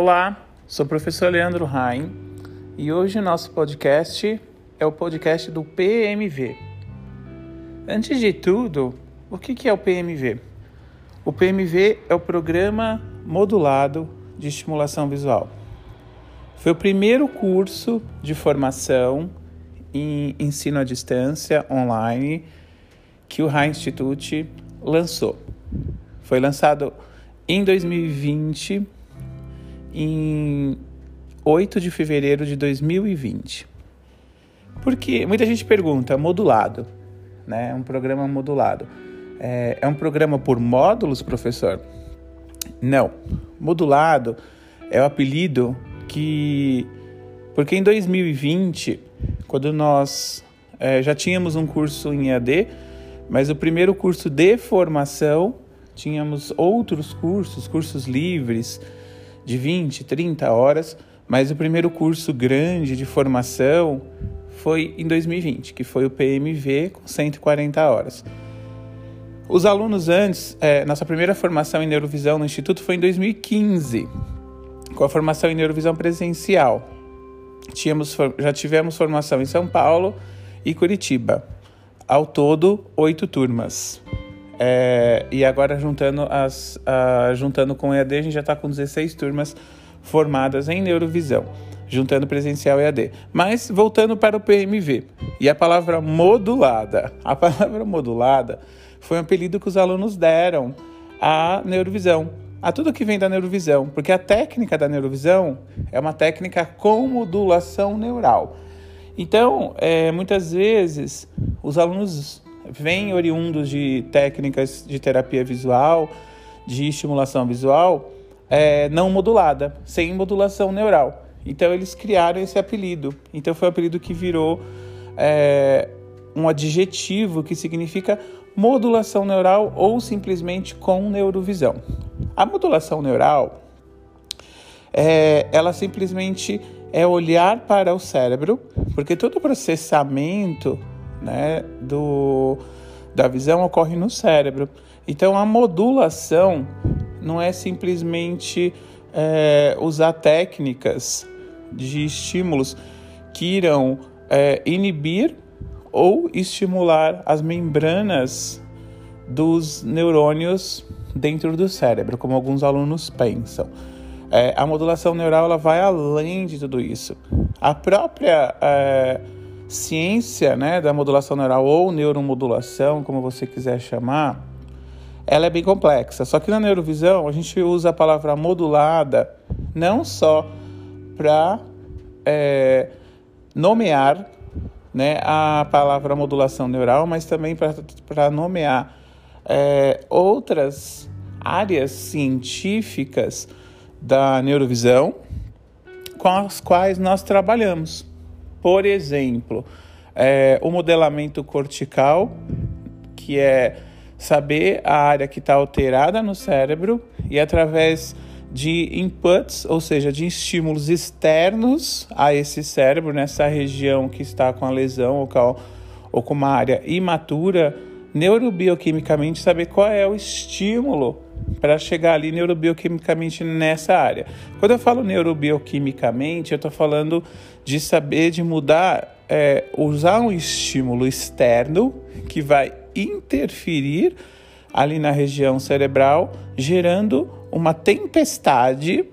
Olá, sou o professor Leandro Rain e hoje o nosso podcast é o podcast do PMV. Antes de tudo, o que é o PMV? O PMV é o Programa Modulado de Estimulação Visual. Foi o primeiro curso de formação em ensino à distância online que o Rain Institute lançou. Foi lançado em 2020, em 8 de fevereiro de 2020. Porque muita gente pergunta, modulado, né? Um programa modulado. É, é um programa por módulos, professor? Não. Modulado é o apelido que. Porque em 2020, quando nós é, já tínhamos um curso em EAD, mas o primeiro curso de formação, tínhamos outros cursos, cursos livres de 20, 30 horas, mas o primeiro curso grande de formação foi em 2020, que foi o PMV com 140 horas. Os alunos antes, é, nossa primeira formação em neurovisão no Instituto foi em 2015, com a formação em neurovisão presencial. Tínhamos, já tivemos formação em São Paulo e Curitiba. Ao todo, oito turmas. É, e agora, juntando, as, juntando com o EAD, a gente já está com 16 turmas formadas em neurovisão, juntando presencial e EAD. Mas voltando para o PMV e a palavra modulada. A palavra modulada foi um apelido que os alunos deram à neurovisão, a tudo que vem da neurovisão, porque a técnica da neurovisão é uma técnica com modulação neural. Então, é, muitas vezes, os alunos vêm oriundos de técnicas de terapia visual, de estimulação visual, é, não modulada, sem modulação neural. Então, eles criaram esse apelido. Então, foi um apelido que virou é, um adjetivo que significa modulação neural ou simplesmente com neurovisão. A modulação neural, é, ela simplesmente é olhar para o cérebro, porque todo o processamento né, do, da visão ocorre no cérebro. Então a modulação não é simplesmente é, usar técnicas de estímulos que irão é, inibir ou estimular as membranas dos neurônios dentro do cérebro, como alguns alunos pensam. É, a modulação neural ela vai além de tudo isso. A própria é, ciência né, da modulação neural ou neuromodulação, como você quiser chamar, ela é bem complexa. Só que na neurovisão a gente usa a palavra modulada não só para é, nomear né, a palavra modulação neural, mas também para nomear é, outras áreas científicas da neurovisão com as quais nós trabalhamos. Por exemplo, é, o modelamento cortical, que é saber a área que está alterada no cérebro e através de inputs, ou seja, de estímulos externos a esse cérebro, nessa região que está com a lesão ou com, ou com uma área imatura, neurobioquimicamente saber qual é o estímulo para chegar ali neurobioquimicamente nessa área. Quando eu falo neurobioquimicamente, eu estou falando de saber de mudar, é, usar um estímulo externo que vai interferir ali na região cerebral, gerando uma tempestade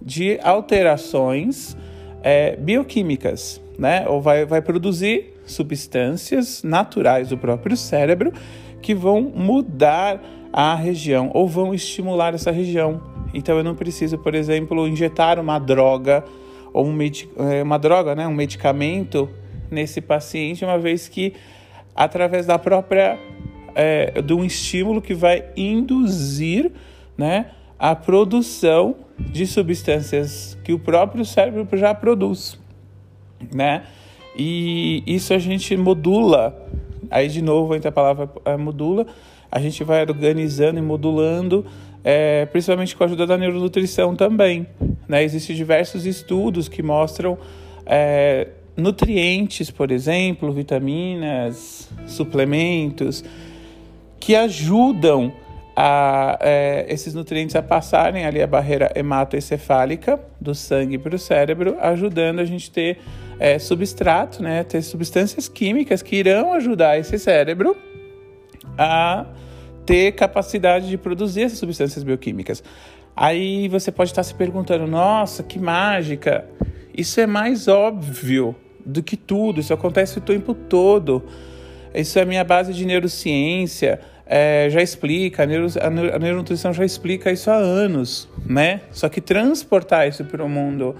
de alterações é, bioquímicas, né? Ou vai, vai produzir substâncias naturais do próprio cérebro que vão mudar a região ou vão estimular essa região. Então eu não preciso, por exemplo, injetar uma droga ou um é, uma droga, né, um medicamento nesse paciente, uma vez que através da própria é, de um estímulo que vai induzir, né, a produção de substâncias que o próprio cérebro já produz, né? E isso a gente modula. Aí de novo entra a palavra é, modula. A gente vai organizando e modulando, é, principalmente com a ajuda da neuronutrição também. Né? Existem diversos estudos que mostram é, nutrientes, por exemplo, vitaminas, suplementos, que ajudam a, é, esses nutrientes a passarem ali a barreira hematoencefálica do sangue para o cérebro, ajudando a gente ter é, substrato, né, ter substâncias químicas que irão ajudar esse cérebro a ter capacidade de produzir essas substâncias bioquímicas. Aí você pode estar se perguntando: nossa, que mágica! Isso é mais óbvio do que tudo, isso acontece o tempo todo. Isso é minha base de neurociência é, já explica, a, neuro, a neuronutrição já explica isso há anos, né? Só que transportar isso para o mundo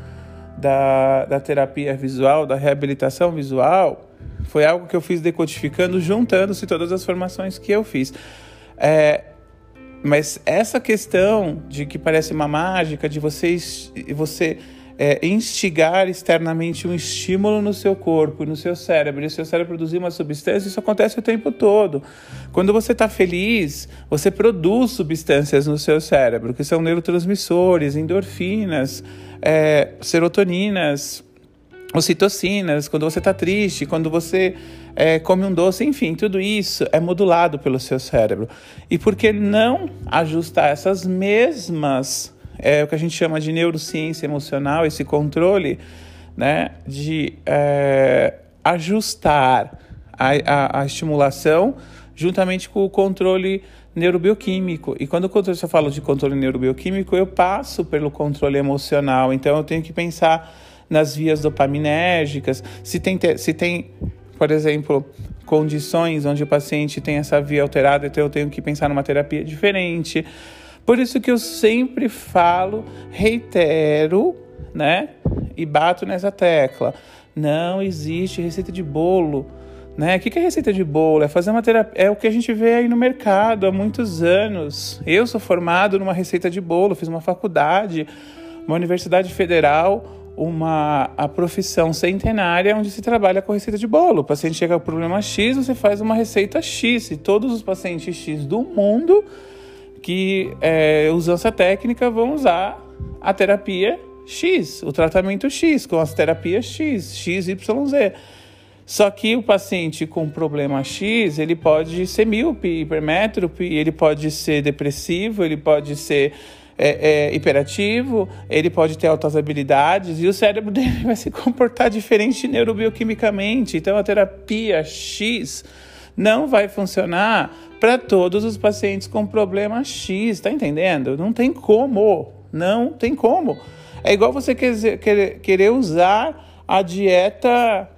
da, da terapia visual, da reabilitação visual, foi algo que eu fiz decodificando, juntando-se todas as formações que eu fiz. É, mas essa questão de que parece uma mágica, de vocês, você é, instigar externamente um estímulo no seu corpo, no seu cérebro, e o seu cérebro produzir uma substância, isso acontece o tempo todo. Quando você está feliz, você produz substâncias no seu cérebro, que são neurotransmissores, endorfinas, é, serotoninas, ocitocinas, quando você está triste, quando você é, come um doce, enfim, tudo isso é modulado pelo seu cérebro. E por que não ajustar essas mesmas é o que a gente chama de neurociência emocional, esse controle né, de é, ajustar a, a, a, estimulação juntamente com o controle neurobioquímico. E quando eu falo de controle neurobioquímico, eu passo pelo controle emocional. Então eu tenho que pensar nas vias dopaminérgicas, se tem, se tem por exemplo, condições onde o paciente tem essa via alterada, então eu tenho que pensar numa terapia diferente. Por isso que eu sempre falo, reitero, né? E bato nessa tecla. Não existe receita de bolo. Né? O que é receita de bolo? É fazer uma terapia. É o que a gente vê aí no mercado há muitos anos. Eu sou formado numa receita de bolo, fiz uma faculdade, uma universidade federal, uma a profissão centenária onde se trabalha com receita de bolo. O paciente chega com problema X, você faz uma receita X. E todos os pacientes X do mundo que é, usam essa técnica vão usar a terapia X, o tratamento X, com as terapias X, X, Y, Z. Só que o paciente com problema X, ele pode ser míope, hipermétrope, ele pode ser depressivo, ele pode ser é, é, hiperativo, ele pode ter altas habilidades e o cérebro dele vai se comportar diferente neurobioquimicamente. Então a terapia X não vai funcionar para todos os pacientes com problema X, tá entendendo? Não tem como, não tem como. É igual você querer, querer usar a dieta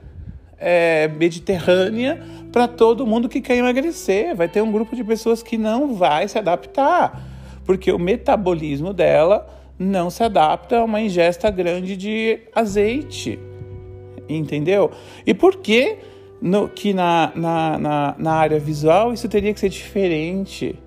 é, mediterrânea para todo mundo que quer emagrecer. Vai ter um grupo de pessoas que não vai se adaptar, porque o metabolismo dela não se adapta a uma ingesta grande de azeite. Entendeu? E por que no, que na, na, na, na área visual isso teria que ser diferente.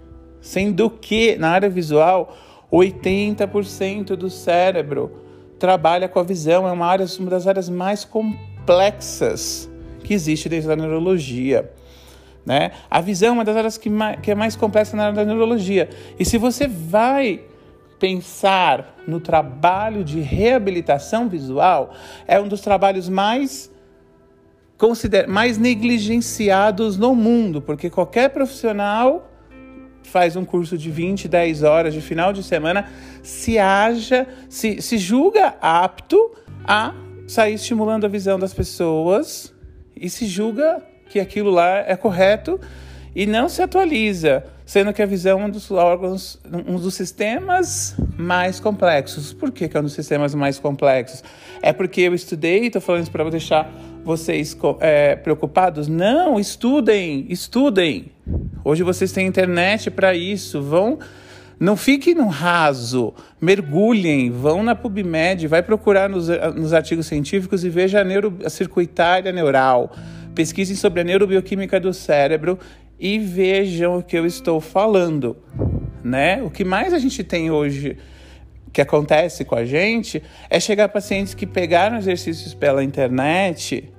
Sendo que na área visual, 80% do cérebro trabalha com a visão, é uma, área, uma das áreas mais complexas que existe dentro da neurologia. Né? A visão é uma das áreas que, mais, que é mais complexa na área da neurologia. E se você vai pensar no trabalho de reabilitação visual, é um dos trabalhos mais mais negligenciados no mundo, porque qualquer profissional faz um curso de 20, 10 horas de final de semana, se haja, se, se julga apto a sair estimulando a visão das pessoas e se julga que aquilo lá é correto e não se atualiza, sendo que a visão é um dos órgãos, um dos sistemas mais complexos. Por que, que é um dos sistemas mais complexos? É porque eu estudei, estou falando isso para deixar vocês é, preocupados? Não, estudem, estudem. Hoje vocês têm internet para isso. Vão, não fiquem no raso, mergulhem, vão na PubMed, vai procurar nos, nos artigos científicos e veja a, neuro, a circuitária neural. Pesquisem sobre a neurobioquímica do cérebro e vejam o que eu estou falando, né? O que mais a gente tem hoje que acontece com a gente é chegar pacientes que pegaram exercícios pela internet,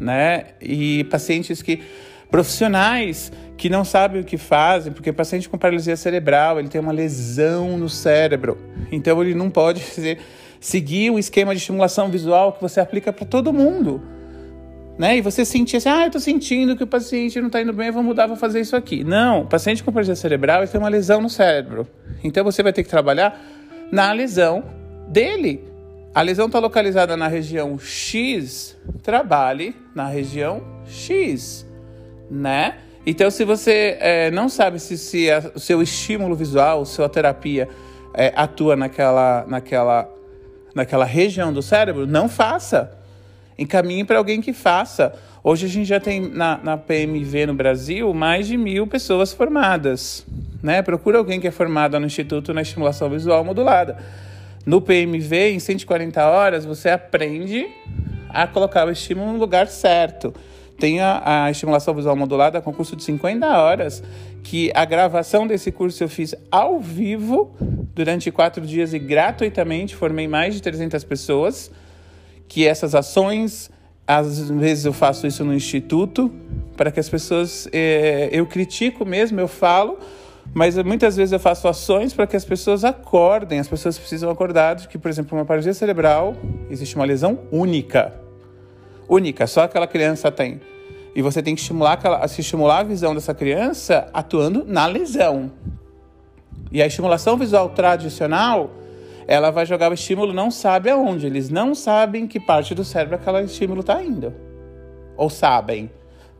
né? E pacientes que profissionais que não sabem o que fazem, porque o paciente com paralisia cerebral, ele tem uma lesão no cérebro. Então ele não pode seguir um esquema de estimulação visual que você aplica para todo mundo. Né? E você sentir assim, ah, eu tô sentindo que o paciente não tá indo bem, eu vou mudar, vou fazer isso aqui. Não, o paciente com paralisia cerebral tem uma lesão no cérebro. Então você vai ter que trabalhar na lesão dele. A lesão está localizada na região X, trabalhe na região X, né? Então, se você é, não sabe se, se a, o seu estímulo visual, sua terapia é, atua naquela, naquela, naquela região do cérebro, não faça. Encaminhe para alguém que faça. Hoje a gente já tem na, na, PMV no Brasil mais de mil pessoas formadas. Né? Procura alguém que é formado no Instituto na Estimulação Visual Modulada. No PMV, em 140 horas, você aprende a colocar o estímulo no lugar certo. Tem a, a estimulação visual modulada com curso de 50 horas, que a gravação desse curso eu fiz ao vivo durante quatro dias e gratuitamente formei mais de 300 pessoas. Que essas ações, às vezes eu faço isso no instituto, para que as pessoas, é, eu critico mesmo, eu falo, mas muitas vezes eu faço ações para que as pessoas acordem. As pessoas precisam acordar de que, por exemplo, uma paralisia cerebral existe uma lesão única. Única, só aquela criança tem. E você tem que estimular, aquela, estimular a visão dessa criança atuando na lesão. E a estimulação visual tradicional, ela vai jogar o estímulo não sabe aonde. Eles não sabem que parte do cérebro aquele estímulo está indo. Ou sabem?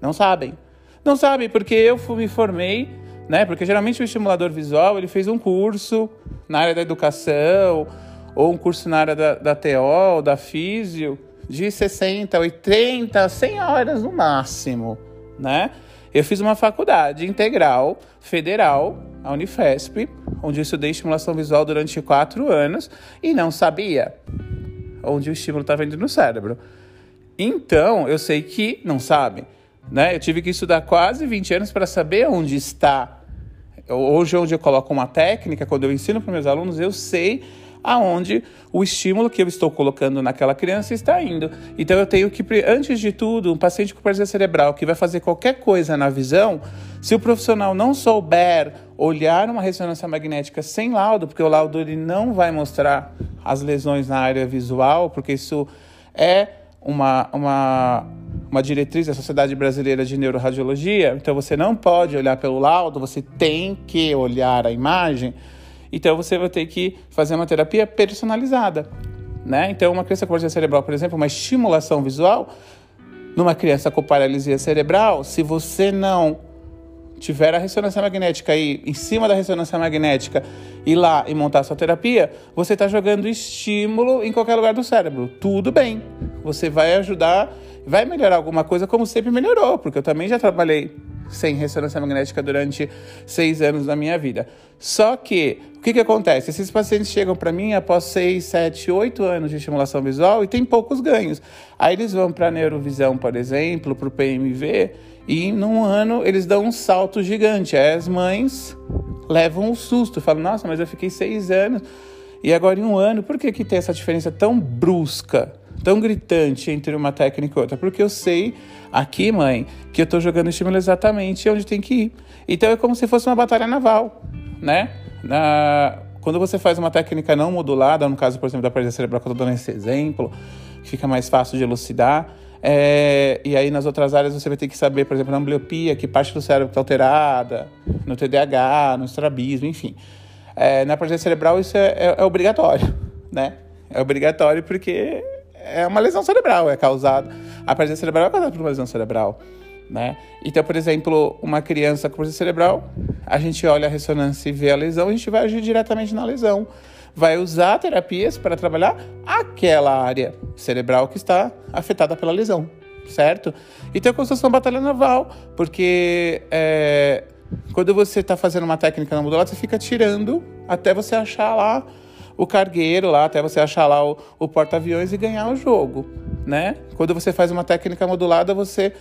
Não sabem. Não sabem, porque eu me formei né? Porque geralmente o estimulador visual ele fez um curso na área da educação ou um curso na área da, da TO, da físio, de 60, 80, 100 horas no máximo, né? Eu fiz uma faculdade integral federal, a Unifesp, onde eu estudei estimulação visual durante quatro anos e não sabia onde o estímulo estava indo no cérebro. Então, eu sei que não sabe. Né? Eu tive que estudar quase 20 anos para saber onde está. Hoje, onde eu coloco uma técnica, quando eu ensino para meus alunos, eu sei aonde o estímulo que eu estou colocando naquela criança está indo. Então eu tenho que, antes de tudo, um paciente com paralisia cerebral que vai fazer qualquer coisa na visão, se o profissional não souber olhar uma ressonância magnética sem laudo, porque o laudo ele não vai mostrar as lesões na área visual, porque isso é uma, uma uma diretriz da Sociedade Brasileira de Neuroradiologia, então você não pode olhar pelo laudo, você tem que olhar a imagem. Então você vai ter que fazer uma terapia personalizada, né? Então uma criança com paralisia cerebral, por exemplo, uma estimulação visual numa criança com paralisia cerebral, se você não tiver a ressonância magnética aí em cima da ressonância magnética ir lá e montar sua terapia, você está jogando estímulo em qualquer lugar do cérebro. Tudo bem. Você vai ajudar Vai melhorar alguma coisa, como sempre melhorou, porque eu também já trabalhei sem ressonância magnética durante seis anos da minha vida. Só que, o que, que acontece? Esses pacientes chegam para mim após seis, sete, oito anos de estimulação visual e tem poucos ganhos. Aí eles vão para a neurovisão, por exemplo, para o PMV, e num ano eles dão um salto gigante. Aí as mães levam um susto, falam, nossa, mas eu fiquei seis anos e agora em um ano, por que, que tem essa diferença tão brusca? Tão gritante entre uma técnica e outra? Porque eu sei aqui, mãe, que eu estou jogando estímulo exatamente onde tem que ir. Então é como se fosse uma batalha naval, né? Na, quando você faz uma técnica não modulada, no caso, por exemplo, da paralisia cerebral, que eu estou dando esse exemplo, fica mais fácil de elucidar, é, e aí nas outras áreas você vai ter que saber, por exemplo, na ambliopia, que parte do cérebro está alterada, no TDAH, no estrabismo, enfim. É, na paralisia cerebral isso é, é, é obrigatório, né? É obrigatório porque é uma lesão cerebral, é causada. A paralisia cerebral é causada por uma lesão cerebral. Né? Então, por exemplo, uma criança com paralisia cerebral, a gente olha a ressonância e vê a lesão, a gente vai agir diretamente na lesão. Vai usar terapias para trabalhar aquela área cerebral que está afetada pela lesão, certo? Então, é como se fosse uma batalha naval, porque é, quando você está fazendo uma técnica na modulada, você fica tirando até você achar lá o cargueiro lá, até você achar lá o, o porta-aviões e ganhar o jogo, né? Quando você faz uma técnica modulada, você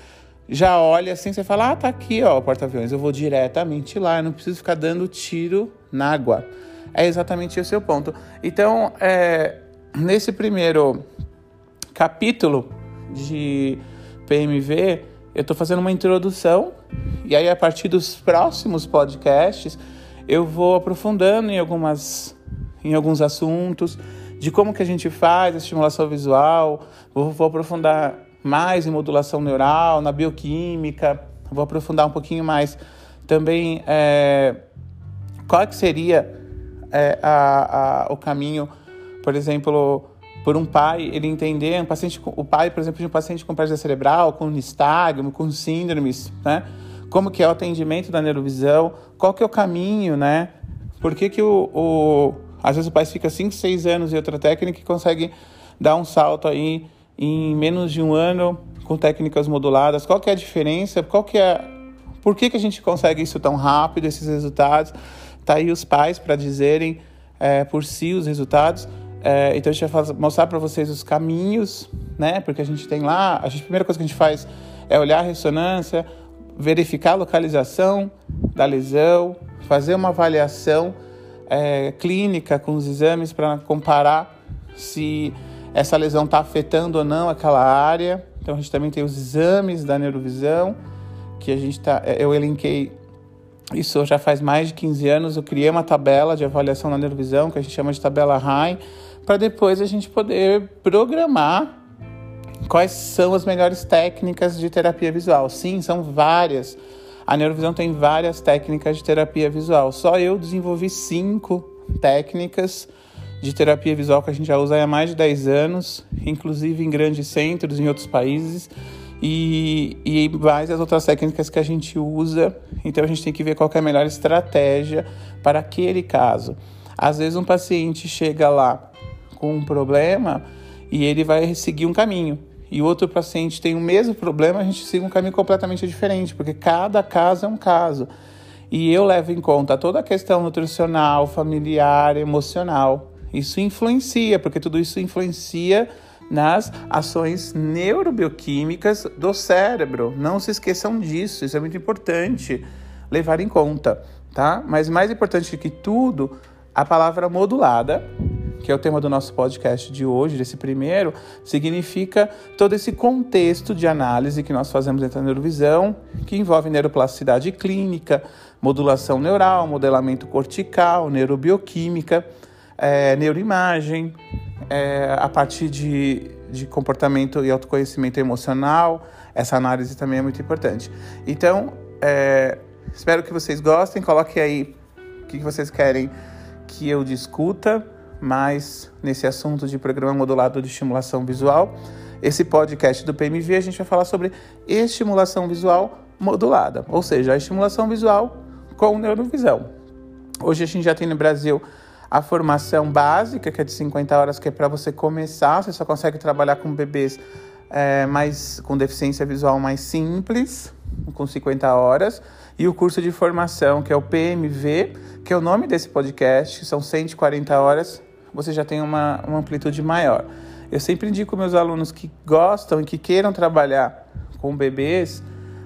já olha assim, você fala, ah, tá aqui, ó, o porta-aviões, eu vou diretamente lá, eu não preciso ficar dando tiro na água. É exatamente esse o ponto. Então, é, nesse primeiro capítulo de PMV, eu estou fazendo uma introdução, e aí a partir dos próximos podcasts, eu vou aprofundando em algumas em alguns assuntos, de como que a gente faz a estimulação visual. Vou, vou aprofundar mais em modulação neural, na bioquímica. Vou aprofundar um pouquinho mais também é, qual que seria é, a, a, o caminho, por exemplo, por um pai ele entender um paciente, o pai, por exemplo, de um paciente com paralisia cerebral, com nistagmo, com síndromes, né? Como que é o atendimento da neurovisão? Qual que é o caminho, né? Por que, que o, o às vezes o pai fica 5, 6 anos em outra técnica e consegue dar um salto aí em menos de um ano com técnicas moduladas? Qual que é a diferença? Qual que é por que, que a gente consegue isso tão rápido, esses resultados? Tá aí os pais para dizerem é, por si os resultados. É, então a gente vai mostrar para vocês os caminhos, né? Porque a gente tem lá, a, gente, a primeira coisa que a gente faz é olhar a ressonância, verificar a localização da lesão, fazer uma avaliação é, clínica com os exames para comparar se essa lesão está afetando ou não aquela área. Então a gente também tem os exames da neurovisão, que a gente tá, é, eu elenquei isso já faz mais de 15 anos. Eu criei uma tabela de avaliação da neurovisão, que a gente chama de tabela RAI, para depois a gente poder programar quais são as melhores técnicas de terapia visual. Sim, são várias. A neurovisão tem várias técnicas de terapia visual. Só eu desenvolvi cinco técnicas de terapia visual que a gente já usa há mais de 10 anos, inclusive em grandes centros em outros países e, e mais as outras técnicas que a gente usa. Então a gente tem que ver qual é a melhor estratégia para aquele caso. Às vezes um paciente chega lá com um problema e ele vai seguir um caminho. E outro paciente tem o mesmo problema, a gente segue um caminho completamente diferente, porque cada caso é um caso. E eu levo em conta toda a questão nutricional, familiar, emocional. Isso influencia, porque tudo isso influencia nas ações neurobioquímicas do cérebro. Não se esqueçam disso, isso é muito importante levar em conta, tá? Mas mais importante que tudo, a palavra modulada, que é o tema do nosso podcast de hoje, desse primeiro, significa todo esse contexto de análise que nós fazemos dentro da neurovisão, que envolve neuroplasticidade clínica, modulação neural, modelamento cortical, neurobioquímica é, neuroimagem, é, a partir de, de comportamento e autoconhecimento emocional. Essa análise também é muito importante. Então, é, espero que vocês gostem. Coloque aí o que vocês querem que eu discuta mais nesse assunto de programa modulado de estimulação visual. Esse podcast do PMV a gente vai falar sobre estimulação visual modulada, ou seja, a estimulação visual com neurovisão. Hoje a gente já tem no Brasil a formação básica, que é de 50 horas, que é para você começar, você só consegue trabalhar com bebês é, mais, com deficiência visual mais simples, com 50 horas, e o curso de formação, que é o PMV, que é o nome desse podcast, são 140 horas, você já tem uma, uma amplitude maior. Eu sempre indico meus alunos que gostam e que queiram trabalhar com bebês,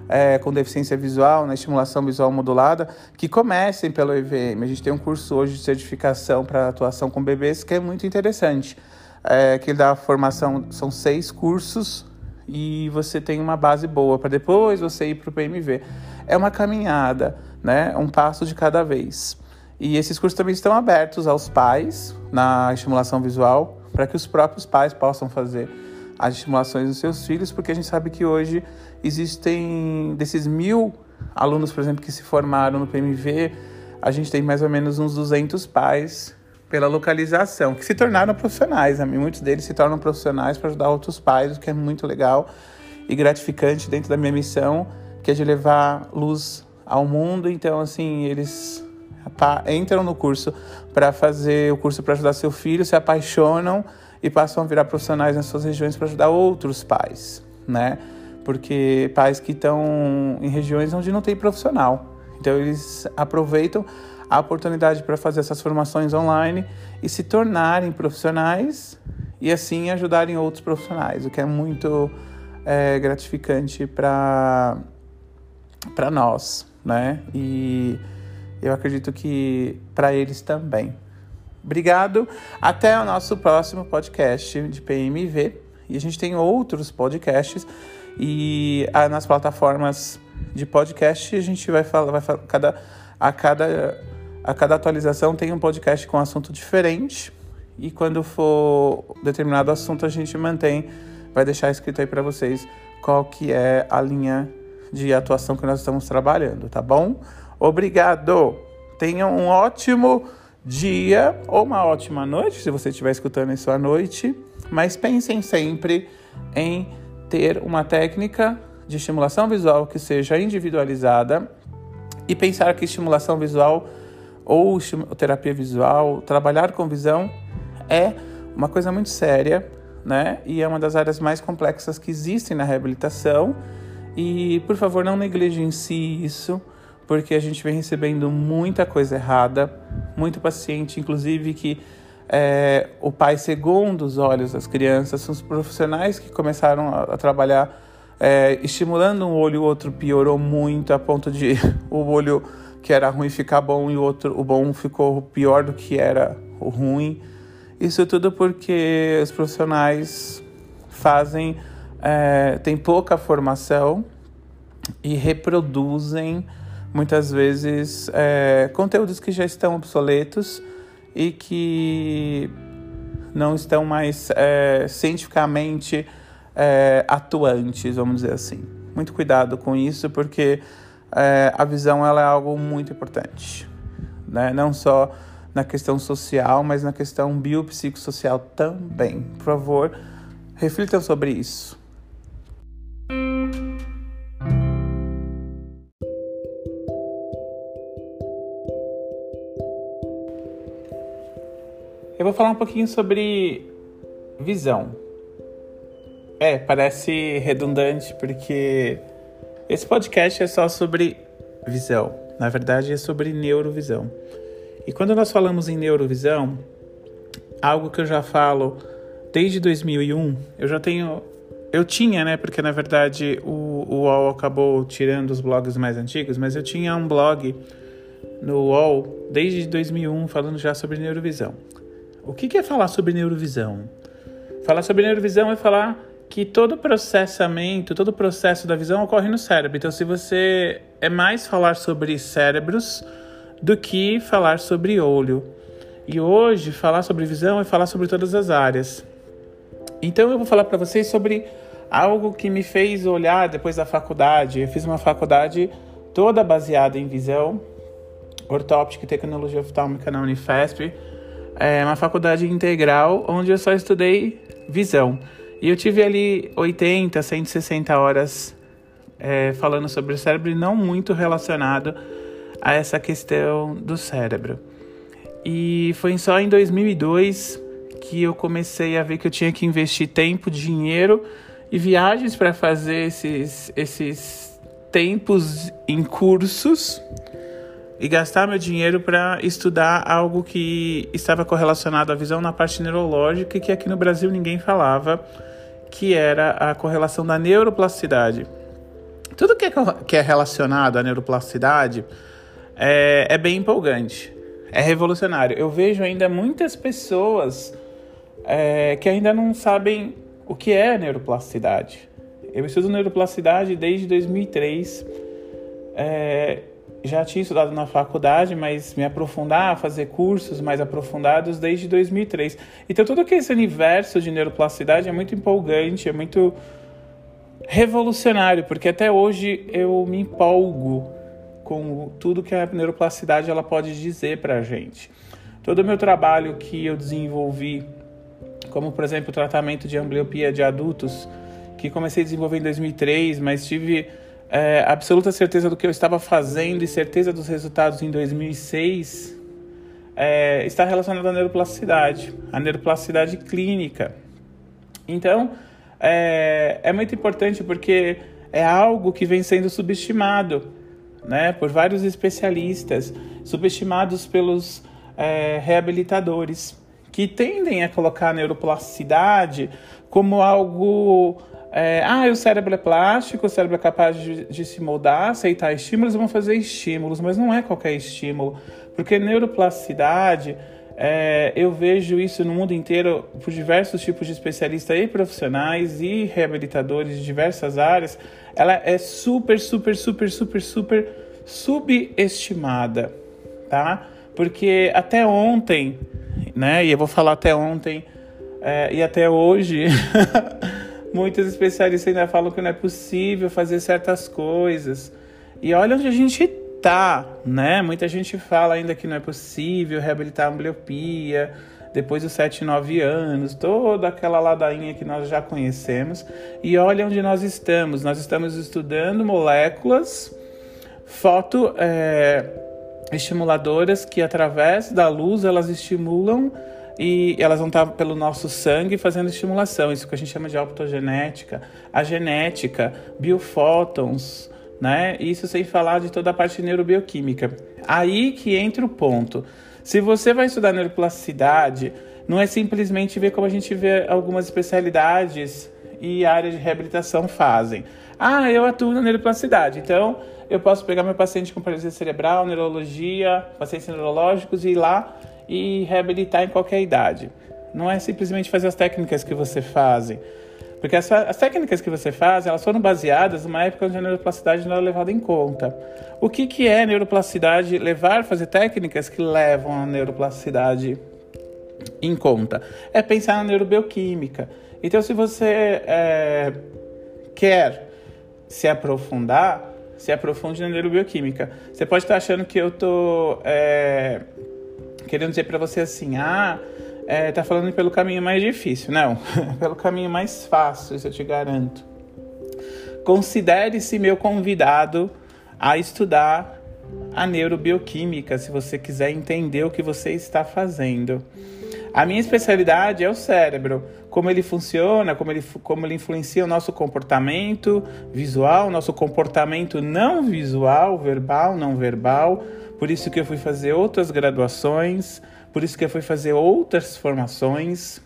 é, com deficiência visual, na estimulação visual modulada, que comecem pelo EVM. A gente tem um curso hoje de certificação para atuação com bebês que é muito interessante. É, que dá formação, são seis cursos e você tem uma base boa para depois você ir para o PMV. É uma caminhada, né? um passo de cada vez. E esses cursos também estão abertos aos pais na estimulação visual, para que os próprios pais possam fazer as estimulações dos seus filhos, porque a gente sabe que hoje existem desses mil alunos, por exemplo, que se formaram no PMV, a gente tem mais ou menos uns 200 pais pela localização, que se tornaram profissionais. Né? Muitos deles se tornam profissionais para ajudar outros pais, o que é muito legal e gratificante dentro da minha missão, que é de levar luz ao mundo. Então, assim, eles entram no curso para fazer o curso para ajudar seu filho, se apaixonam e passam a virar profissionais nas suas regiões para ajudar outros pais, né? Porque pais que estão em regiões onde não tem profissional. Então eles aproveitam a oportunidade para fazer essas formações online e se tornarem profissionais e assim ajudarem outros profissionais, o que é muito é, gratificante para nós, né? E eu acredito que para eles também. Obrigado. Até o nosso próximo podcast de PMV. E a gente tem outros podcasts e ah, nas plataformas de podcast a gente vai falar, vai falar cada, a cada a cada atualização tem um podcast com assunto diferente e quando for determinado assunto a gente mantém vai deixar escrito aí para vocês qual que é a linha de atuação que nós estamos trabalhando, tá bom? Obrigado! Tenham um ótimo dia ou uma ótima noite, se você estiver escutando isso à noite, mas pensem sempre em ter uma técnica de estimulação visual que seja individualizada e pensar que estimulação visual ou terapia visual, trabalhar com visão é uma coisa muito séria, né? E é uma das áreas mais complexas que existem na reabilitação. E por favor, não negligencie isso, porque a gente vem recebendo muita coisa errada, muito paciente, inclusive que é, o pai segundo os olhos das crianças, são os profissionais que começaram a, a trabalhar é, estimulando um olho, o outro piorou muito a ponto de o olho que era ruim ficar bom e o outro, o bom ficou pior do que era o ruim. Isso tudo porque os profissionais fazem, é, têm pouca formação e reproduzem muitas vezes é, conteúdos que já estão obsoletos e que não estão mais é, cientificamente é, atuantes, vamos dizer assim. Muito cuidado com isso, porque é, a visão ela é algo muito importante, né? não só na questão social, mas na questão biopsicossocial também. Por favor, reflitam sobre isso. Eu vou falar um pouquinho sobre visão. É, parece redundante porque esse podcast é só sobre visão. Na verdade, é sobre neurovisão. E quando nós falamos em neurovisão, algo que eu já falo desde 2001, eu já tenho. Eu tinha, né? Porque na verdade o, o UOL acabou tirando os blogs mais antigos, mas eu tinha um blog no UOL desde 2001 falando já sobre neurovisão. O que, é falar sobre neurovisão? Falar sobre neurovisão é falar que todo processamento, todo processo da visão ocorre no cérebro. Então, se você é mais falar sobre cérebros do que falar sobre olho. E hoje, falar sobre visão é falar sobre todas as áreas. Então, eu vou falar para vocês sobre algo que me fez olhar depois da faculdade. Eu fiz uma faculdade toda baseada em visão, ortóptica e tecnologia oftálmica na Unifesp. É uma faculdade integral onde eu só estudei visão. E eu tive ali 80, 160 horas é, falando sobre o cérebro e não muito relacionado a essa questão do cérebro. E foi só em 2002 que eu comecei a ver que eu tinha que investir tempo, dinheiro e viagens para fazer esses, esses tempos em cursos e gastar meu dinheiro para estudar algo que estava correlacionado à visão na parte neurológica que aqui no Brasil ninguém falava, que era a correlação da neuroplasticidade. Tudo que é, que é relacionado à neuroplasticidade é, é bem empolgante, é revolucionário. Eu vejo ainda muitas pessoas é, que ainda não sabem o que é neuroplasticidade. Eu estudo neuroplasticidade desde 2003. É, já tinha estudado na faculdade, mas me aprofundar, fazer cursos mais aprofundados desde 2003. Então, todo esse universo de neuroplasticidade é muito empolgante, é muito revolucionário, porque até hoje eu me empolgo com tudo que a neuroplasticidade ela pode dizer para a gente. Todo o meu trabalho que eu desenvolvi, como por exemplo o tratamento de ambliopia de adultos, que comecei a desenvolver em 2003, mas tive é, absoluta certeza do que eu estava fazendo e certeza dos resultados em 2006 é, está relacionado à neuroplasticidade, à neuroplasticidade clínica. Então, é, é muito importante porque é algo que vem sendo subestimado né, por vários especialistas, subestimados pelos é, reabilitadores, que tendem a colocar a neuroplasticidade como algo é, ah, o cérebro é plástico, o cérebro é capaz de, de se moldar, aceitar estímulos, vão fazer estímulos, mas não é qualquer estímulo, porque neuroplasticidade, é, eu vejo isso no mundo inteiro por diversos tipos de especialistas e profissionais e reabilitadores de diversas áreas, ela é super, super, super, super, super subestimada, tá? Porque até ontem, né, e eu vou falar até ontem é, e até hoje. Muitos especialistas ainda falam que não é possível fazer certas coisas. E olha onde a gente tá, né? Muita gente fala ainda que não é possível reabilitar a ambliopia depois dos 7, 9 anos, toda aquela ladainha que nós já conhecemos. E olha onde nós estamos. Nós estamos estudando moléculas foto é, estimuladoras que através da luz elas estimulam e elas vão estar pelo nosso sangue fazendo estimulação, isso que a gente chama de optogenética, a genética, biofótons, né? Isso sem falar de toda a parte neurobioquímica. Aí que entra o ponto. Se você vai estudar neuroplasticidade, não é simplesmente ver como a gente vê algumas especialidades e áreas de reabilitação fazem. Ah, eu atuo na neuroplasticidade, então eu posso pegar meu paciente com paralisia cerebral, neurologia, pacientes neurológicos e ir lá e reabilitar em qualquer idade. Não é simplesmente fazer as técnicas que você fazem. Porque as, as, técnicas que você faz, elas foram baseadas numa época onde a neuroplasticidade não era levada em conta. O que, que é neuroplasticidade? Levar, fazer técnicas que levam a neuroplasticidade em conta. É pensar na neurobioquímica. Então, se você é, quer se aprofundar, se aprofunde na neurobioquímica. Você pode estar achando que eu estou querendo dizer para você assim, ah é, tá falando pelo caminho mais difícil. Não, pelo caminho mais fácil, isso eu te garanto. Considere-se meu convidado a estudar a neurobioquímica, se você quiser entender o que você está fazendo. A minha especialidade é o cérebro, como ele funciona, como ele, como ele influencia o nosso comportamento visual, nosso comportamento não visual, verbal, não verbal. Por isso que eu fui fazer outras graduações por isso que eu fui fazer outras formações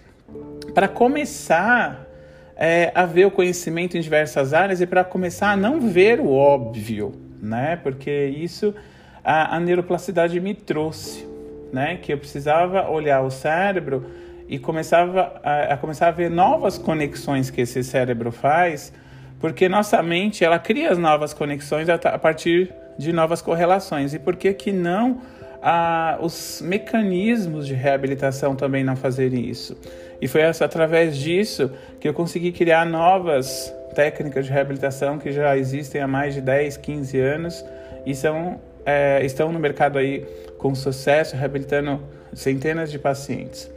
para começar é, a ver o conhecimento em diversas áreas e para começar a não ver o óbvio, né? Porque isso a, a neuroplasticidade me trouxe, né? Que eu precisava olhar o cérebro e começava a, a, começar a ver novas conexões que esse cérebro faz, porque nossa mente ela cria as novas conexões a, a partir de novas correlações. E por que que não a, os mecanismos de reabilitação também não fazerem isso. E foi através disso que eu consegui criar novas técnicas de reabilitação que já existem há mais de 10, 15 anos e são, é, estão no mercado aí com sucesso, reabilitando centenas de pacientes.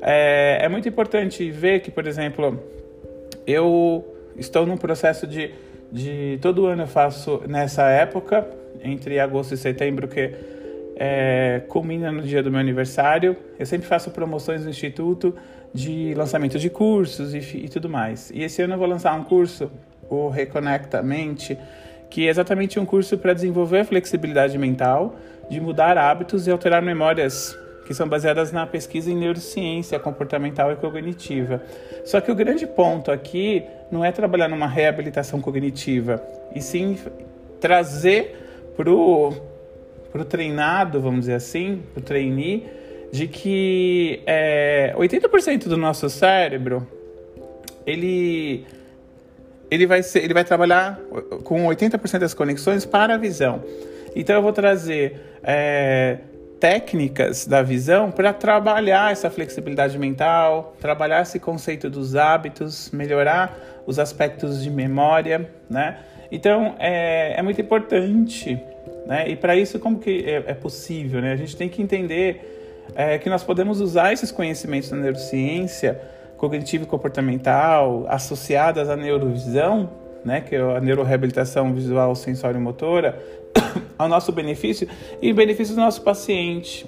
É, é muito importante ver que, por exemplo, eu estou num processo de, de todo ano eu faço nessa época, entre agosto e setembro, que é, culmina no dia do meu aniversário. Eu sempre faço promoções no Instituto de lançamento de cursos e, e tudo mais. E esse ano eu vou lançar um curso, o Reconecta Mente, que é exatamente um curso para desenvolver a flexibilidade mental, de mudar hábitos e alterar memórias que são baseadas na pesquisa em neurociência comportamental e cognitiva. Só que o grande ponto aqui não é trabalhar numa reabilitação cognitiva, e sim trazer para o para o treinado, vamos dizer assim, para o trainee, de que é, 80% do nosso cérebro ele ele vai ser, ele vai trabalhar com 80% das conexões para a visão. Então eu vou trazer é, técnicas da visão para trabalhar essa flexibilidade mental, trabalhar esse conceito dos hábitos, melhorar os aspectos de memória, né? Então é, é muito importante né? E para isso, como que é, é, possível? Né? A gente tem que entender é, que nós podemos usar esses conhecimentos da neurociência cognitivo e comportamental associadas à neurovisão, né, que é a neuroreabilitação visual sensório-motora, ao nosso benefício e benefício do nosso paciente.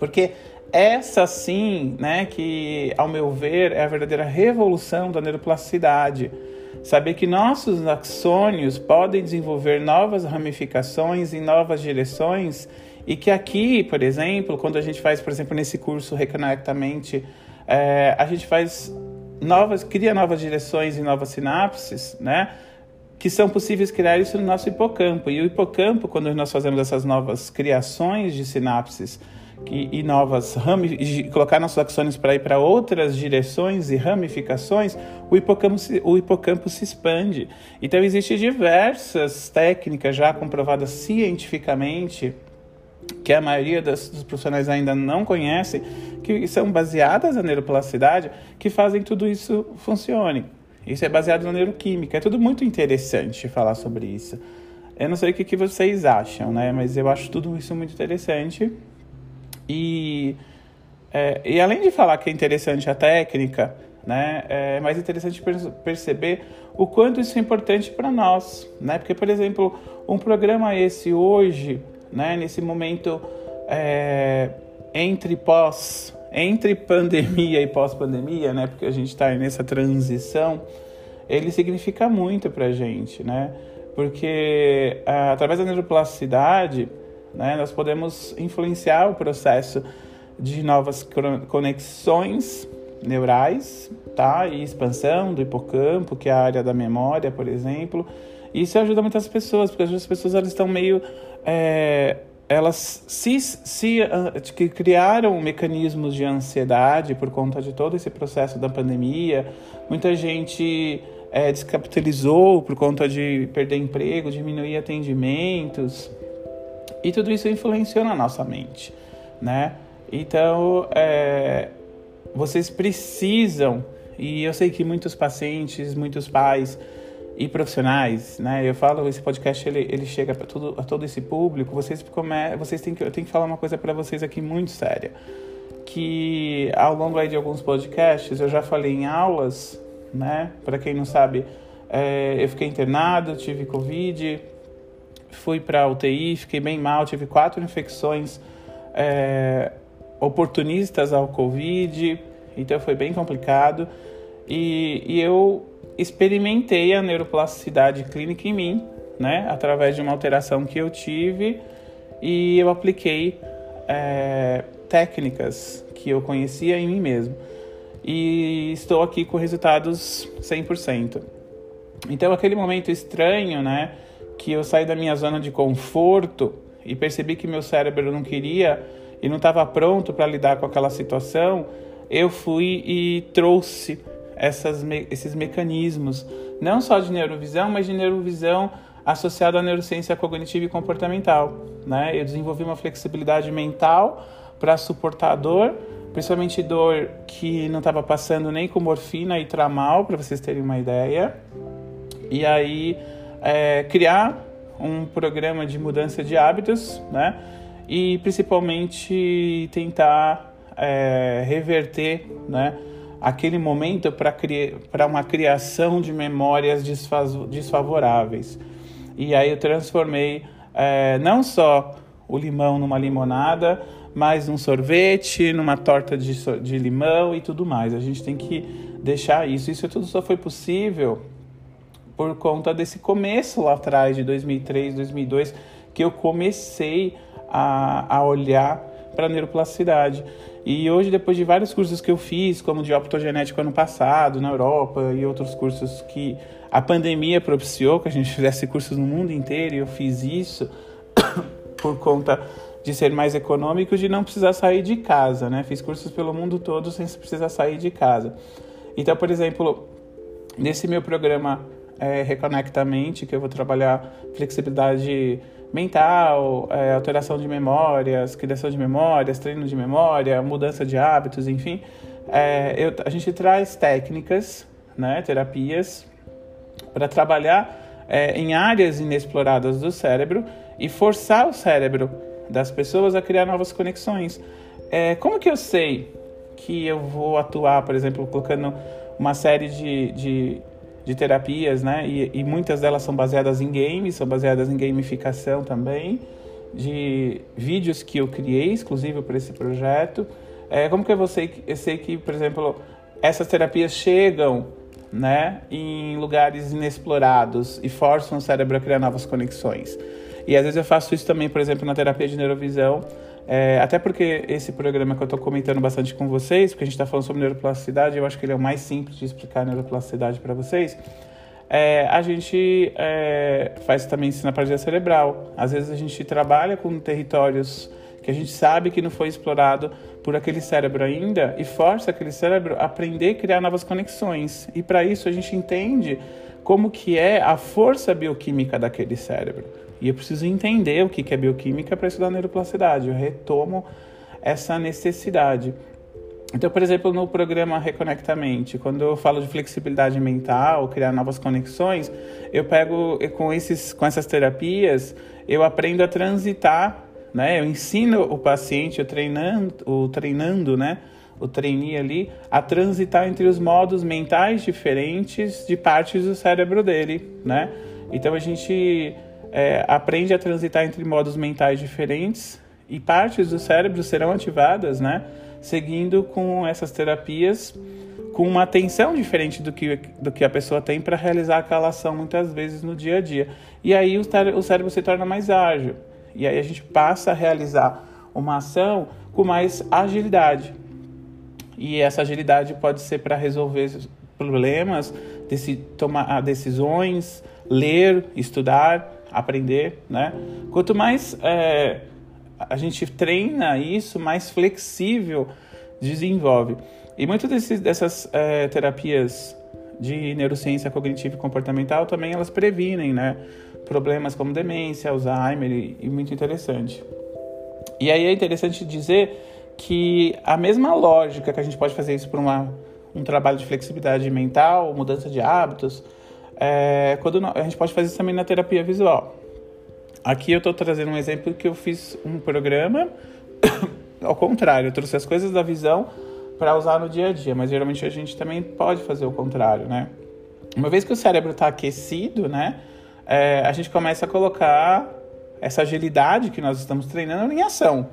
Porque essa sim, né, que ao meu ver é a verdadeira revolução da neuroplasticidade Saber que nossos axônios podem desenvolver novas ramificações em novas direções e que aqui, por exemplo, quando a gente faz, por exemplo, nesse curso Reconectamente, é, a gente faz novas, cria novas direções e novas sinapses, né? Que são possíveis criar isso no nosso hipocampo. E o hipocampo, quando nós fazemos essas novas criações de sinapses, que, e novas ramificações, colocar nossos axônios para ir para outras direções e ramificações, o hipocampo, se, o hipocampo se expande. Então, existem diversas técnicas já comprovadas cientificamente, que a maioria das, dos profissionais ainda não conhecem, que são baseadas na neuroplasticidade, que fazem tudo isso funcione. Isso é baseado na neuroquímica. É tudo muito interessante falar sobre isso. Eu não sei o que, que vocês acham, né? Mas eu acho tudo isso muito interessante. E, é, e além de falar que é interessante a técnica, né? É mais interessante perceber o quanto isso é importante para nós, né? Porque, por exemplo, um programa esse hoje, né? Nesse momento é, entre pós entre pandemia e pós-pandemia, né? Porque a gente está nessa transição, ele significa muito para a gente, né? Porque através da neuroplasticidade, né, nós podemos influenciar o processo de novas conexões neurais, tá? E expansão do hipocampo, que é a área da memória, por exemplo. Isso ajuda muitas pessoas, porque as pessoas elas estão meio é, elas se, se uh, que criaram mecanismos de ansiedade por conta de todo esse processo da pandemia. Muita gente é, descapitalizou por conta de perder emprego, diminuir atendimentos. E tudo isso influenciou na nossa mente, né? Então, é, vocês precisam, e eu sei que muitos pacientes, muitos pais e profissionais, né? Eu falo, esse podcast ele, ele chega para todo, a todo esse público. Vocês come, vocês têm que eu tenho que falar uma coisa para vocês aqui muito séria, que ao longo aí de alguns podcasts eu já falei em aulas, né? Para quem não sabe, é, eu fiquei internado, tive covid, fui para UTI, fiquei bem mal, tive quatro infecções é, oportunistas ao covid, então foi bem complicado e, e eu experimentei a neuroplasticidade clínica em mim, né, através de uma alteração que eu tive e eu apliquei é, técnicas que eu conhecia em mim mesmo. E estou aqui com resultados 100%. Então, aquele momento estranho, né, que eu saí da minha zona de conforto e percebi que meu cérebro não queria e não estava pronto para lidar com aquela situação, eu fui e trouxe essas, esses mecanismos, não só de neurovisão, mas de neurovisão associada à neurociência cognitiva e comportamental. Né? Eu desenvolvi uma flexibilidade mental para suportar a dor, principalmente dor que não estava passando nem com morfina e tramal, para vocês terem uma ideia. E aí é, criar um programa de mudança de hábitos, né? E principalmente tentar é, reverter, né? aquele momento para uma criação de memórias desfavoráveis. E aí eu transformei é, não só o limão numa limonada, mas num sorvete, numa torta de, de limão e tudo mais. A gente tem que deixar isso. Isso tudo só foi possível por conta desse começo lá atrás, de 2003, 2002, que eu comecei a, a olhar para neuroplasticidade. E hoje, depois de vários cursos que eu fiz, como de optogenética ano passado, na Europa, e outros cursos que a pandemia propiciou que a gente fizesse cursos no mundo inteiro, e eu fiz isso por conta de ser mais econômico, de não precisar sair de casa, né? Fiz cursos pelo mundo todo sem precisar sair de casa. Então, por exemplo, nesse meu programa é, Reconectamente, que eu vou trabalhar flexibilidade mental, é, alteração de memórias, criação de memórias, treino de memória, mudança de hábitos, enfim. É, eu, a gente traz técnicas, né, terapias, para trabalhar é, em áreas inexploradas do cérebro e forçar o cérebro das pessoas a criar novas conexões. É, como que eu sei que eu vou atuar, por exemplo, colocando uma série de, de de terapias, né? E, e, muitas delas são baseadas em games, são baseadas em gamificação também, de vídeos que eu criei exclusivo para esse projeto. É, como que sei, eu sei que, por exemplo, essas terapias chegam, né, em lugares inexplorados e forçam o cérebro a criar novas conexões. E às vezes eu faço isso também, por exemplo, na terapia de neurovisão, é, até porque esse programa que eu estou comentando bastante com vocês, porque a gente está falando sobre neuroplasticidade, eu acho que ele é o mais simples de explicar a neuroplasticidade para vocês. É, a gente é, faz também isso na paralisia cerebral. Às vezes a gente trabalha com territórios que a gente sabe que não foi explorado por aquele cérebro ainda e força aquele cérebro a aprender e criar novas conexões. E para isso a gente entende como que é a força bioquímica daquele cérebro. E eu preciso entender o que é bioquímica para estudar neuroplasticidade. Eu retomo essa necessidade. Então, por exemplo, no programa Reconectamente, quando eu falo de flexibilidade mental, criar novas conexões, eu pego com, esses, com essas terapias, eu aprendo a transitar, né? Eu ensino o paciente, o treinando, o treinando, né? O trainee ali, a transitar entre os modos mentais diferentes de partes do cérebro dele, né? Então a gente é, aprende a transitar entre modos mentais diferentes e partes do cérebro serão ativadas, né? seguindo com essas terapias com uma atenção diferente do que, do que a pessoa tem para realizar aquela ação muitas vezes no dia a dia. E aí o, o cérebro se torna mais ágil. E aí a gente passa a realizar uma ação com mais agilidade. E essa agilidade pode ser para resolver problemas, tomar decisões, ler, estudar, aprender, né? Quanto mais é, a gente treina isso, mais flexível desenvolve. E muitas dessas é, terapias de neurociência cognitiva e comportamental também elas previnem, né? Problemas como demência, Alzheimer e, e muito interessante. E aí é interessante dizer que a mesma lógica que a gente pode fazer isso por uma, um trabalho de flexibilidade mental, mudança de hábitos, é, quando a gente pode fazer isso também na terapia visual. Aqui eu estou trazendo um exemplo que eu fiz um programa ao contrário, eu trouxe as coisas da visão para usar no dia a dia, mas geralmente a gente também pode fazer o contrário, né? Uma vez que o cérebro está aquecido, né, é, a gente começa a colocar essa agilidade que nós estamos treinando em ação,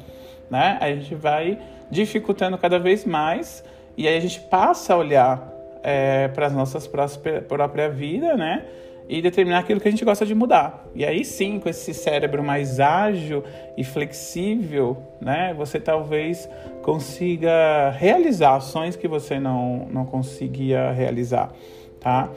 né? A gente vai dificultando cada vez mais e aí a gente passa a olhar é, para as nossas própria vida, né? e determinar aquilo que a gente gosta de mudar. E aí sim, com esse cérebro mais ágil e flexível, né, você talvez consiga realizar ações que você não, não conseguia realizar, tá?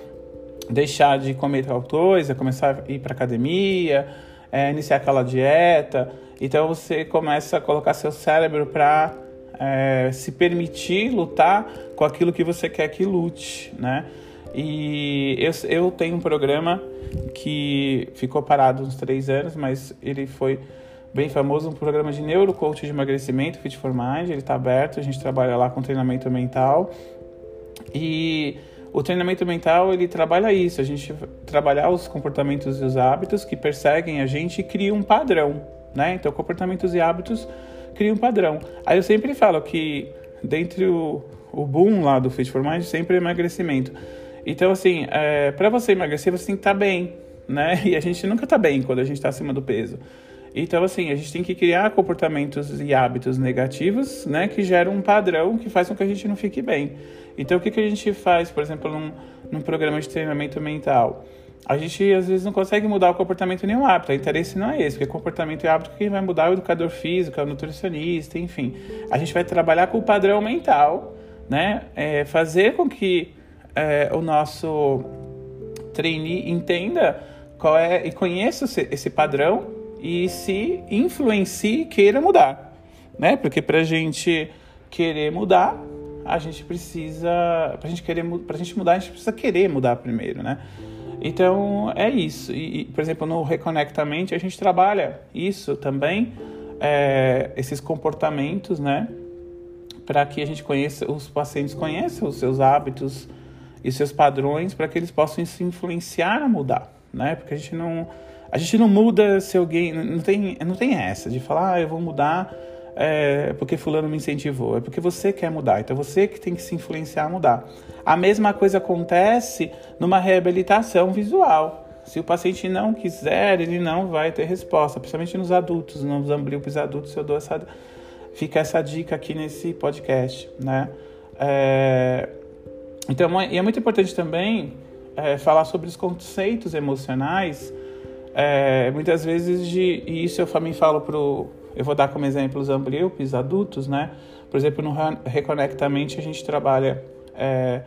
Deixar de comer tal coisa, começar a ir para academia, é, iniciar aquela dieta. Então você começa a colocar seu cérebro para é, se permitir lutar com aquilo que você quer que lute, né? E eu, eu tenho um programa que ficou parado uns três anos, mas ele foi bem famoso, um programa de neurocoach de emagrecimento, Fit for Mind, ele está aberto, a gente trabalha lá com treinamento mental. E o treinamento mental, ele trabalha isso, a gente trabalhar os comportamentos e os hábitos que perseguem a gente e cria um padrão, né? Então, comportamentos e hábitos criam um padrão. Aí eu sempre falo que dentre o, o boom lá do Fit for Mind, sempre é emagrecimento. Então, assim, é, para você emagrecer, você tem que estar tá bem, né? E a gente nunca está bem quando a gente está acima do peso. Então, assim, a gente tem que criar comportamentos e hábitos negativos, né? Que geram um padrão que faz com que a gente não fique bem. Então, o que, que a gente faz, por exemplo, num, num programa de treinamento mental? A gente, às vezes, não consegue mudar o comportamento nem o hábito. O interesse não é esse, porque comportamento e hábito quem vai mudar é o educador físico, é o nutricionista, enfim. A gente vai trabalhar com o padrão mental, né? É, fazer com que é, o nosso trainee entenda qual é e conheça esse padrão e se influencie queira mudar, né? Porque para a gente querer mudar, a gente precisa, para gente querer, para gente mudar, a gente precisa querer mudar primeiro, né? Então é isso. E, por exemplo, no Reconectamente a gente trabalha isso também, é, esses comportamentos, né? Para que a gente conheça, os pacientes conheçam os seus hábitos, e seus padrões para que eles possam se influenciar a mudar, né? Porque a gente não a gente não muda se alguém não tem não tem essa de falar ah, eu vou mudar é, porque fulano me incentivou, é porque você quer mudar, então você que tem que se influenciar a mudar. A mesma coisa acontece numa reabilitação visual. Se o paciente não quiser, ele não vai ter resposta, principalmente nos adultos, nos ambliopes adultos, eu dou essa fica essa dica aqui nesse podcast, né? É, então, é, é muito importante também é, falar sobre os conceitos emocionais. É, muitas vezes, de, e isso eu também falo para Eu vou dar como exemplo os ambliopes adultos, né? Por exemplo, no Reconectamente a gente trabalha é,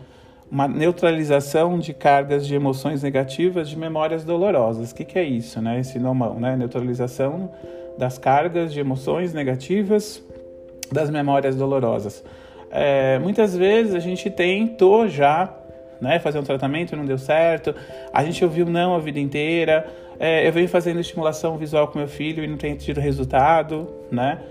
uma neutralização de cargas de emoções negativas de memórias dolorosas. O que, que é isso, né? Esse nomão, né? Neutralização das cargas de emoções negativas das memórias dolorosas. É, muitas vezes a gente tentou já né, fazer um tratamento, não deu certo, a gente ouviu não a vida inteira, é, eu venho fazendo estimulação visual com meu filho e não tenho tido resultado, né?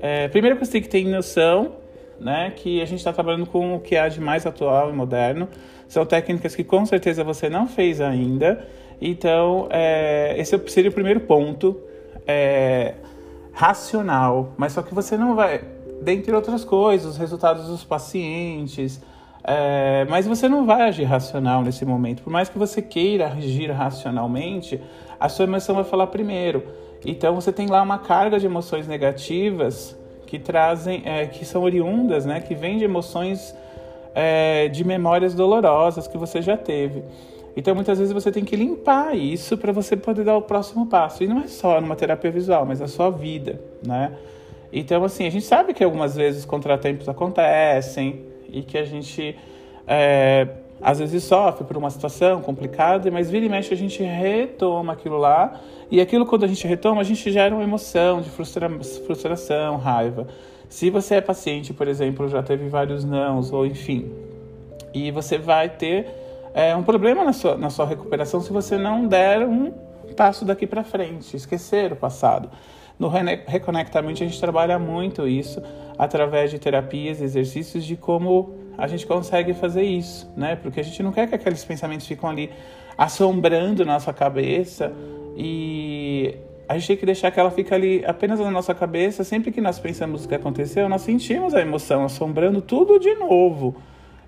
É, primeiro que você tem que ter noção né, que a gente está trabalhando com o que há de mais atual e moderno. São técnicas que com certeza você não fez ainda. Então, é, esse seria o primeiro ponto é, racional. Mas só que você não vai, dentre outras coisas, os resultados dos pacientes. É, mas você não vai agir racional nesse momento. Por mais que você queira agir racionalmente, a sua emoção vai falar primeiro. Então você tem lá uma carga de emoções negativas que trazem, é, que são oriundas, né, que vêm de emoções é, de memórias dolorosas que você já teve. Então muitas vezes você tem que limpar isso para você poder dar o próximo passo. E não é só numa terapia visual, mas na sua vida, né? Então assim, a gente sabe que algumas vezes contratempos acontecem e que a gente é, às vezes sofre por uma situação complicada, mas vira e mexe a gente retoma aquilo lá, e aquilo quando a gente retoma, a gente gera uma emoção de frustra frustração, raiva. Se você é paciente, por exemplo, já teve vários nãos, ou enfim, e você vai ter é, um problema na sua, na sua recuperação se você não der um passo daqui para frente, esquecer o passado. No Reconectamente a gente trabalha muito isso através de terapias, exercícios de como a gente consegue fazer isso, né? Porque a gente não quer que aqueles pensamentos fiquem ali assombrando nossa cabeça e a gente tem que deixar que ela fique ali apenas na nossa cabeça. Sempre que nós pensamos o que aconteceu, nós sentimos a emoção assombrando tudo de novo.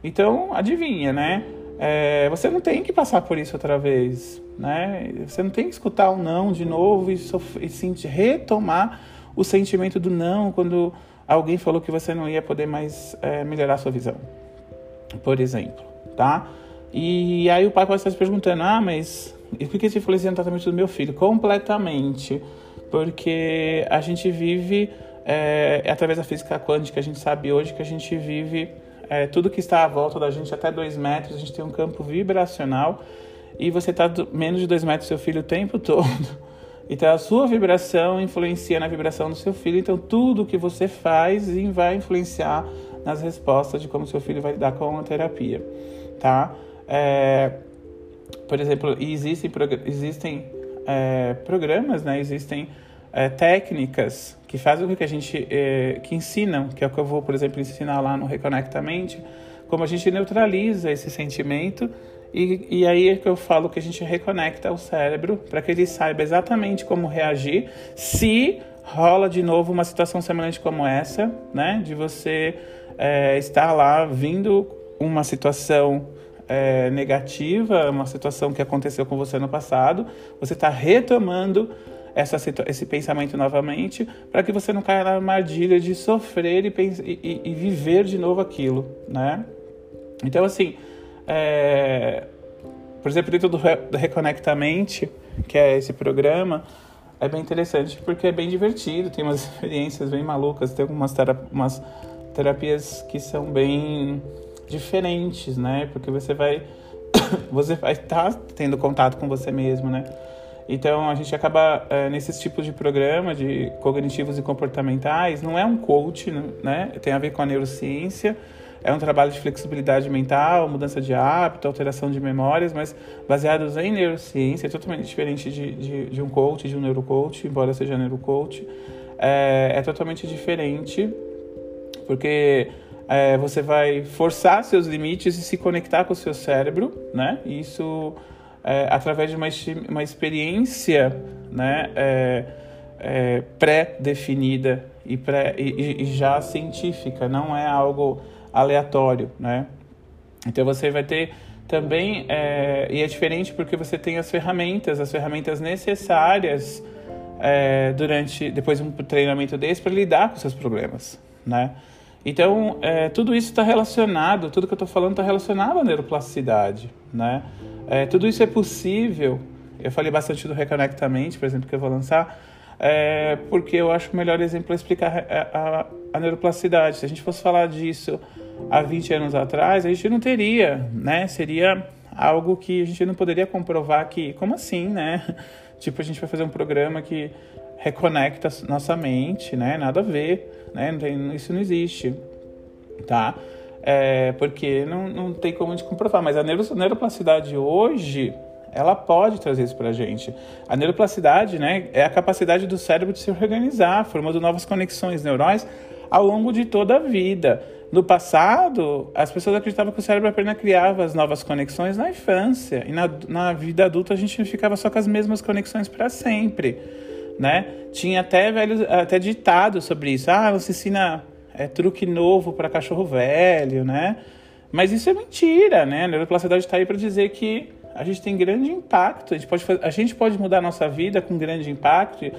Então, adivinha, né? É, você não tem que passar por isso outra vez, né? Você não tem que escutar o não de novo e, e sentir, retomar o sentimento do não quando alguém falou que você não ia poder mais é, melhorar sua visão, por exemplo, tá? E aí o pai pode estar se perguntando, ah, mas por que isso influencia no tratamento do meu filho? Completamente, porque a gente vive, é, através da física quântica, a gente sabe hoje que a gente vive, é, tudo que está à volta da gente, até dois metros, a gente tem um campo vibracional, e você está menos de dois metros do seu filho o tempo todo. Então a sua vibração influencia na vibração do seu filho. Então tudo que você faz vai influenciar nas respostas de como seu filho vai lidar com a terapia, tá? É, por exemplo, existem, existem é, programas, né? Existem é, técnicas que fazem com que a gente, é, que ensinam, que é o que eu vou, por exemplo, ensinar lá no Reconectamente, como a gente neutraliza esse sentimento e, e aí é que eu falo que a gente reconecta o cérebro para que ele saiba exatamente como reagir se rola de novo uma situação semelhante como essa, né? De você é, estar lá vindo uma situação é, negativa, uma situação que aconteceu com você no passado, você está retomando essa, esse pensamento novamente para que você não caia na armadilha de sofrer e, e, e viver de novo aquilo, né? Então, assim, é, por exemplo, dentro do, do Reconectamente, que é esse programa, é bem interessante porque é bem divertido, tem umas experiências bem malucas, tem algumas umas terapias que são bem diferentes, né? Porque você vai você vai estar tá tendo contato com você mesmo, né? Então a gente acaba é, nesses tipos de programa de cognitivos e comportamentais, não é um coach, né? Tem a ver com a neurociência é um trabalho de flexibilidade mental, mudança de hábito, alteração de memórias, mas baseados em neurociência, é totalmente diferente de, de, de um coach, de um neurocoach, embora seja neurocoach. É, é totalmente diferente, porque é, você vai forçar seus limites e se conectar com o seu cérebro, né? Isso é, através de uma, uma experiência, né? É, é, pré-definida e, pré, e, e já científica, não é algo aleatório, né? Então você vai ter também, é, e é diferente porque você tem as ferramentas, as ferramentas necessárias é, durante, depois de um treinamento desse para lidar com seus problemas, né? Então, é, tudo isso está relacionado, tudo que eu estou falando está relacionado à neuroplasticidade, né? Tudo isso é possível, eu falei bastante do Reconectamente, por exemplo, que eu vou lançar, é, porque eu acho o melhor exemplo é explicar a, a, a neuroplasticidade. Se a gente fosse falar disso há 20 anos atrás, a gente não teria, né? Seria algo que a gente não poderia comprovar que, como assim, né? Tipo, a gente vai fazer um programa que reconecta nossa mente, né? Nada a ver, né? Não tem, isso não existe, tá? É, porque não, não tem como a gente comprovar. Mas a neuroplasticidade hoje, ela pode trazer isso pra gente. A neuroplasticidade, né? É a capacidade do cérebro de se organizar, formando novas conexões neurais ao longo de toda a vida. no passado, as pessoas acreditavam que o cérebro apenas criava as novas conexões na infância. E na, na vida adulta a gente ficava só com as mesmas conexões para sempre. Né? Tinha até, velho, até ditado sobre isso. Ah, você ensina é, truque novo para cachorro velho, né? Mas isso é mentira, né? A neuroplasticidade está aí para dizer que a gente tem grande impacto. A gente, pode, a gente pode mudar nossa vida com grande impacto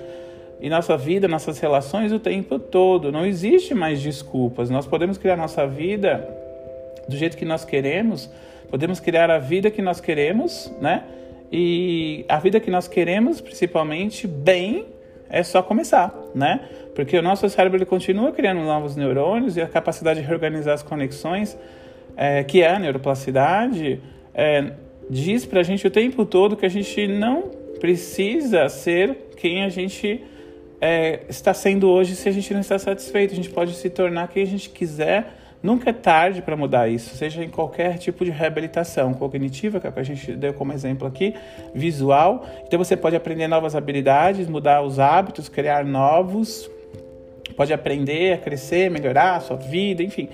e nossa vida, nossas relações o tempo todo. Não existe mais desculpas. Nós podemos criar nossa vida do jeito que nós queremos, podemos criar a vida que nós queremos, né? E a vida que nós queremos, principalmente, bem, é só começar, né? Porque o nosso cérebro ele continua criando novos neurônios e a capacidade de reorganizar as conexões, é, que é a neuroplasticidade, é, diz pra gente o tempo todo que a gente não precisa ser quem a gente é, está sendo hoje se a gente não está satisfeito. A gente pode se tornar quem a gente quiser. Nunca é tarde para mudar isso, seja em qualquer tipo de reabilitação cognitiva, é que a gente deu como exemplo aqui, visual. Então você pode aprender novas habilidades, mudar os hábitos, criar novos, pode aprender a crescer, melhorar a sua vida, enfim.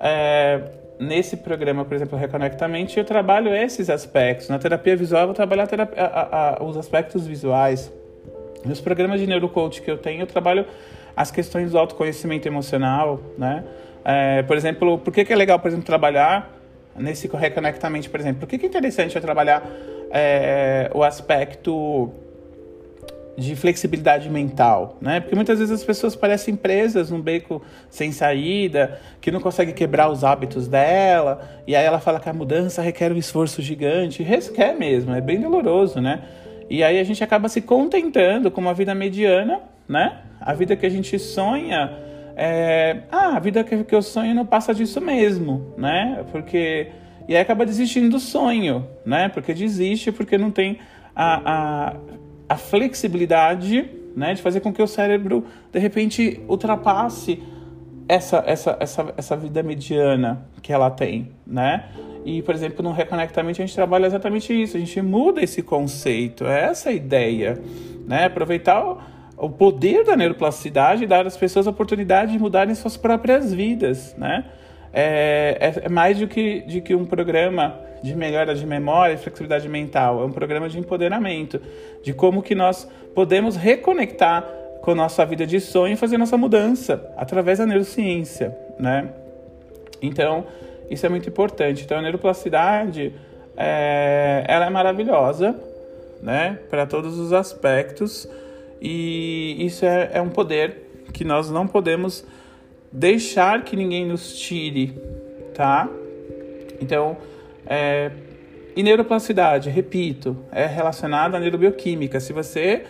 É, nesse programa, por exemplo, Reconectamente, eu trabalho esses aspectos. Na terapia visual, eu vou trabalhar terapia, a, a, os aspectos visuais nos programas de neurocoach que eu tenho, eu trabalho as questões do autoconhecimento emocional, né? É, por exemplo, por que, que é legal, por exemplo, trabalhar nesse reconectamente, por exemplo? Por que, que é interessante eu trabalhar é, o aspecto de flexibilidade mental, né? Porque muitas vezes as pessoas parecem presas num beco sem saída, que não consegue quebrar os hábitos dela, e aí ela fala que a mudança requer um esforço gigante, requer mesmo, é bem doloroso, né? E aí a gente acaba se contentando com uma vida mediana, né? A vida que a gente sonha, é... ah, a vida que eu sonho não passa disso mesmo, né? Porque e aí acaba desistindo do sonho, né? Porque desiste porque não tem a, a, a flexibilidade, né? De fazer com que o cérebro de repente ultrapasse essa, essa, essa, essa vida mediana que ela tem, né? E, por exemplo, no Reconectamente a gente trabalha exatamente isso, a gente muda esse conceito, é essa ideia, né? Aproveitar o, o poder da neuroplasticidade e dar às pessoas a oportunidade de mudarem suas próprias vidas, né? É, é, é mais do que, de que um programa de melhora de memória e flexibilidade mental, é um programa de empoderamento, de como que nós podemos reconectar com a nossa vida de sonho e fazer nossa mudança através da neurociência, né? Então, isso é muito importante. Então, a neuroplasticidade, é, ela é maravilhosa, né? Para todos os aspectos. E isso é, é um poder que nós não podemos deixar que ninguém nos tire, tá? Então, é, e neuroplasticidade, repito, é relacionada à neurobioquímica. Se você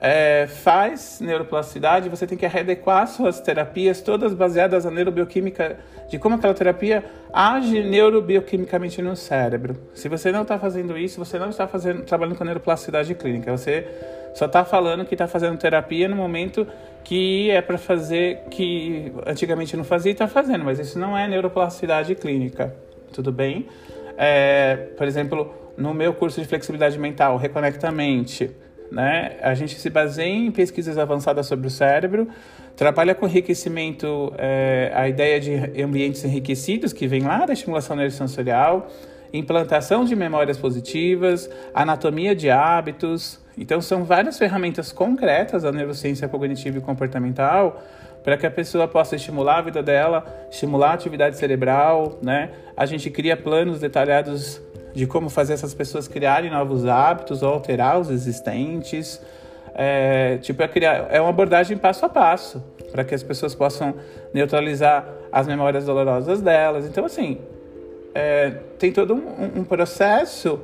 é, faz neuroplasticidade, você tem que readequar suas terapias, todas baseadas na neurobioquímica, de como aquela terapia age neurobioquimicamente no cérebro. Se você não está fazendo isso, você não está fazendo, trabalhando com neuroplasticidade clínica. Você só está falando que está fazendo terapia no momento que é para fazer, que antigamente não fazia e está fazendo, mas isso não é neuroplasticidade clínica, tudo bem? É, por exemplo, no meu curso de flexibilidade mental, Reconectamente, né? A gente se baseia em pesquisas avançadas sobre o cérebro, trabalha com enriquecimento, é, a ideia de ambientes enriquecidos, que vem lá da estimulação neurosensorial, implantação de memórias positivas, anatomia de hábitos. Então, são várias ferramentas concretas da neurociência cognitiva e comportamental para que a pessoa possa estimular a vida dela, estimular a atividade cerebral, né? A gente cria planos detalhados de como fazer essas pessoas criarem novos hábitos ou alterar os existentes. É, tipo, é, criar, é uma abordagem passo a passo para que as pessoas possam neutralizar as memórias dolorosas delas. Então, assim, é, tem todo um, um processo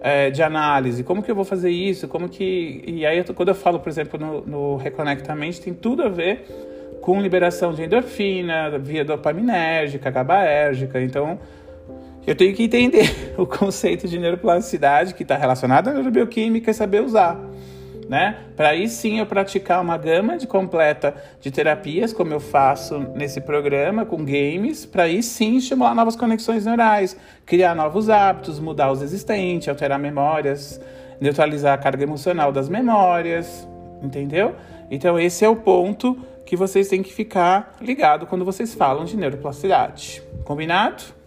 é, de análise. Como que eu vou fazer isso? Como que... E aí, quando eu falo, por exemplo, no, no Reconectamente, tem tudo a ver com liberação de endorfina, via dopaminérgica, GABAérgica. Então, eu tenho que entender o conceito de neuroplasticidade que está relacionado à neurobioquímica e saber usar. Né? Para aí sim eu praticar uma gama de completa de terapias, como eu faço nesse programa com games, para aí sim estimular novas conexões neurais, criar novos hábitos, mudar os existentes, alterar memórias, neutralizar a carga emocional das memórias, entendeu? Então, esse é o ponto que vocês têm que ficar ligado quando vocês falam de neuroplasticidade. Combinado?